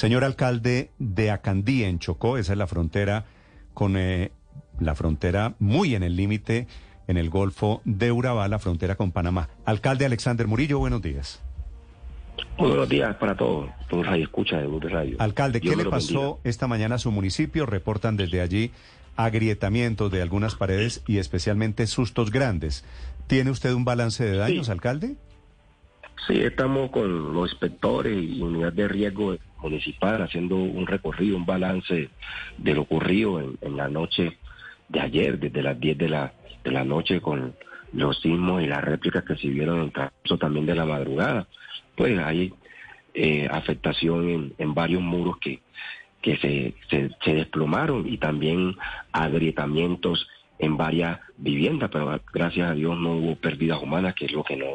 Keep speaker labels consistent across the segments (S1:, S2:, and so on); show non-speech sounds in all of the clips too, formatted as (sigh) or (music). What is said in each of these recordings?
S1: Señor alcalde de Acandí, en Chocó, esa es la frontera con eh, la frontera muy en el límite en el Golfo de Urabá, la frontera con Panamá. Alcalde Alexander Murillo, buenos días.
S2: Muy buenos días para todos, por Radio Escucha de de Radio.
S1: Alcalde, ¿qué le pasó esta mañana a su municipio? Reportan desde allí agrietamientos de algunas paredes y especialmente sustos grandes. ¿Tiene usted un balance de daños,
S2: Sí.
S1: alcalde?
S2: Sí, estamos con los inspectores y unidad de riesgo municipal haciendo un recorrido, un balance de lo ocurrido en, en la noche de ayer, desde las 10 de la, de la noche con los sismos y las réplicas que se vieron en transcurso también de la madrugada. Pues hay eh, afectación en, varios muros que, que se, se, se desplomaron y también agrietamientos en varias viviendas, pero gracias a Dios no hubo pérdidas humanas, que es lo que no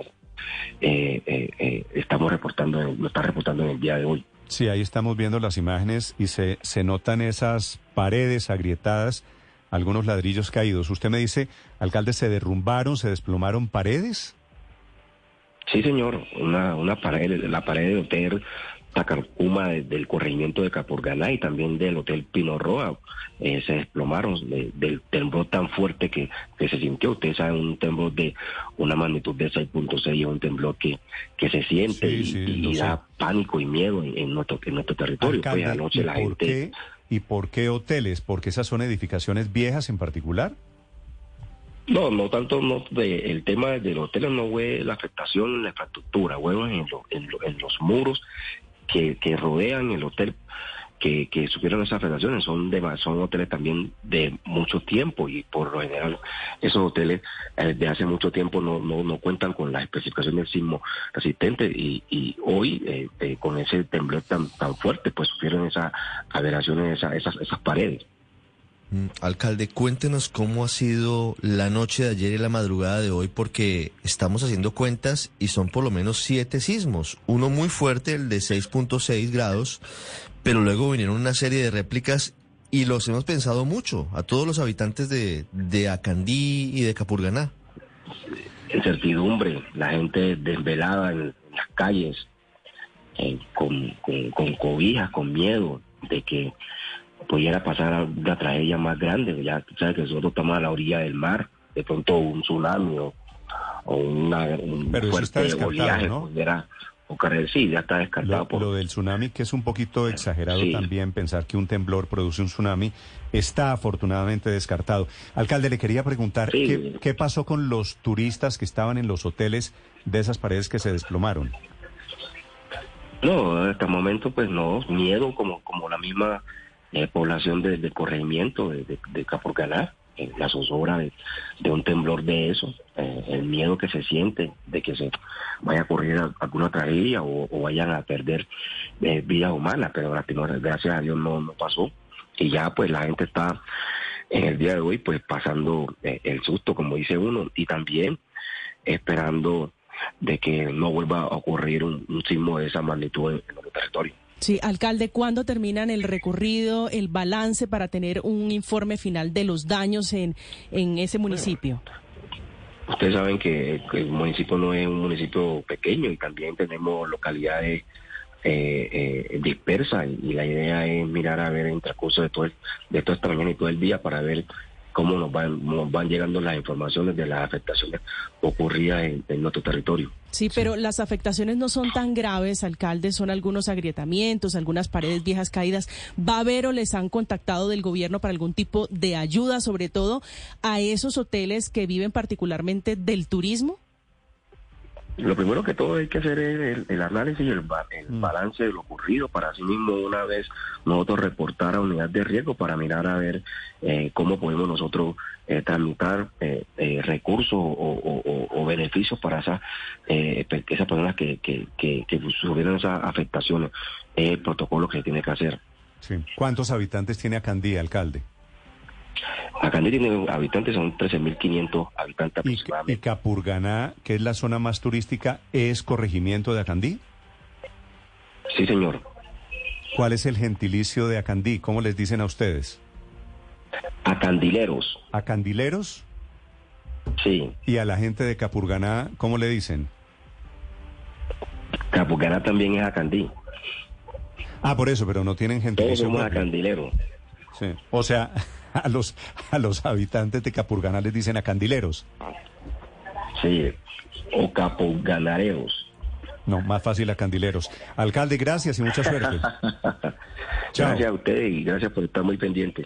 S2: eh, eh, eh, estamos reportando, lo está reportando en el día de hoy.
S1: Sí, ahí estamos viendo las imágenes y se, se notan esas paredes agrietadas, algunos ladrillos caídos. Usted me dice, alcalde, ¿se derrumbaron, se desplomaron paredes?
S2: Sí, señor, una, una pared, la pared del hotel Tacarcuma de- del corregimiento de Capurganá y también del hotel Pino Roa eh, se desplomaron de- del temblor tan fuerte que, que se sintió. Ustedes saben, un temblor de una magnitud de 6.6 es un temblor que, que se siente
S1: Sí,
S2: y,
S1: sí,
S2: da pánico y miedo en, en nuestro, en nuestro territorio.
S1: Alcalde,
S2: pues anoche
S1: ¿y,
S2: la
S1: por
S2: gente...
S1: qué, ¿Y por qué hoteles? ¿Porque esas son edificaciones viejas en particular?
S2: No, no tanto no, de- el tema del hotel no fue la afectación en la infraestructura, fue en, lo- en lo- en los muros que, que rodean el hotel que, que sufrieron esas afectaciones. Son de, son hoteles también de mucho tiempo y por lo general esos hoteles eh, de hace mucho tiempo no, no, no cuentan con las especificaciones del sismo resistente y, y hoy eh, eh, con ese temblor tan, tan fuerte pues sufrieron esas aberraciones, esas, esas, esas paredes.
S3: Mm, Alcalde, cuéntenos cómo ha sido la noche de ayer y la madrugada de hoy, porque estamos haciendo cuentas y son por lo menos siete sismos. Uno muy fuerte, el de 6.6 grados, pero luego vinieron una serie de réplicas y los hemos pensado mucho a todos los habitantes de, de Acandí y de Capurganá.
S2: incertidumbre, la gente desvelada en, las calles, eh, con, con, con cobijas, con miedo de que pudiera pasar una tragedia más grande. Ya sabes que nosotros estamos a la orilla del mar, de pronto un tsunami o, o una, un
S1: Pero eso está
S2: fuerte
S1: descartado,
S2: oleaje
S1: ¿no?
S2: pudiera ocurrir. Sí, ya está descartado.
S1: Lo,
S2: por,
S1: lo del tsunami, que es un poquito exagerado
S2: Sí.
S1: también pensar que un temblor produce un tsunami, está afortunadamente descartado. Alcalde, le quería preguntar,
S2: Sí.
S1: ¿qué, qué pasó con los turistas que estaban en los hoteles de esas paredes que se desplomaron?
S2: No, hasta el momento pues no, miedo como, como la misma población de- del corregimiento de, de, de Capurganá, eh, la zozobra de, de un temblor de eso, eh, el miedo que se siente de que se vaya a ocurrir alguna tragedia o, o vayan a perder eh, vidas humanas, pero gracias a Dios no, pasó y ya pues la gente está en el día de hoy pues pasando eh, el susto como dice uno y también esperando de que no vuelva a ocurrir un, un sismo de esa magnitud en, en nuestro territorio.
S4: Sí, alcalde, ¿cuándo terminan el recorrido, el balance para tener un informe final de los daños en, en ese municipio?
S2: Ustedes saben que, el municipio no es un municipio pequeño y también tenemos localidades eh, eh, dispersas y, y la idea es mirar a ver en transcurso de todo, el- de toda esta mañana y todo el día para ver cómo nos van, nos van llegando las informaciones de las afectaciones ocurridas en, en nuestro territorio.
S4: Sí, pero las afectaciones no son tan graves, alcalde, son algunos agrietamientos, algunas paredes viejas caídas. ¿Va a haber o les han contactado del gobierno para algún tipo de ayuda, sobre todo a esos hoteles que viven particularmente del turismo?
S2: Lo primero que todo hay que hacer es el, el análisis y el, el balance de lo ocurrido para así mismo una vez nosotros reportar a unidad de riesgo para mirar a ver eh, cómo podemos nosotros eh, tramitar eh, eh, recursos o, o- o- o beneficios para esas esas personas que, que, que, que sufrieron esas afectaciones. Es el protocolo que se tiene que hacer.
S1: Sí. ¿Cuántos habitantes tiene Acandí, alcalde?
S2: Acá tiene habitantes, son 13.500 habitantes
S1: Y, y
S2: aproximadamente.
S1: Capurganá, que es la zona más turística, es corregimiento de Acandí.
S2: Sí, señor.
S1: ¿Cuál es el gentilicio de Acandí? ¿Cómo les dicen a ustedes?
S2: Acandileros,
S1: ¿Acandileros?
S2: sí.
S1: Y a la gente de Capurganá, ¿cómo le dicen?
S2: Capurganá también es Acandí.
S1: Ah, por eso, pero no tienen
S2: Todos
S1: gentilicio.
S2: somos
S1: propio.
S2: acandileros.
S1: Sí. O sea, (laughs) a los, a los habitantes de Capurganá les dicen acandileros.
S2: Sí, o capoganareos.
S1: No, más fácil acandileros. Alcalde, gracias y mucha suerte. (laughs) Chao.
S2: Gracias a ustedes y gracias por estar muy pendientes.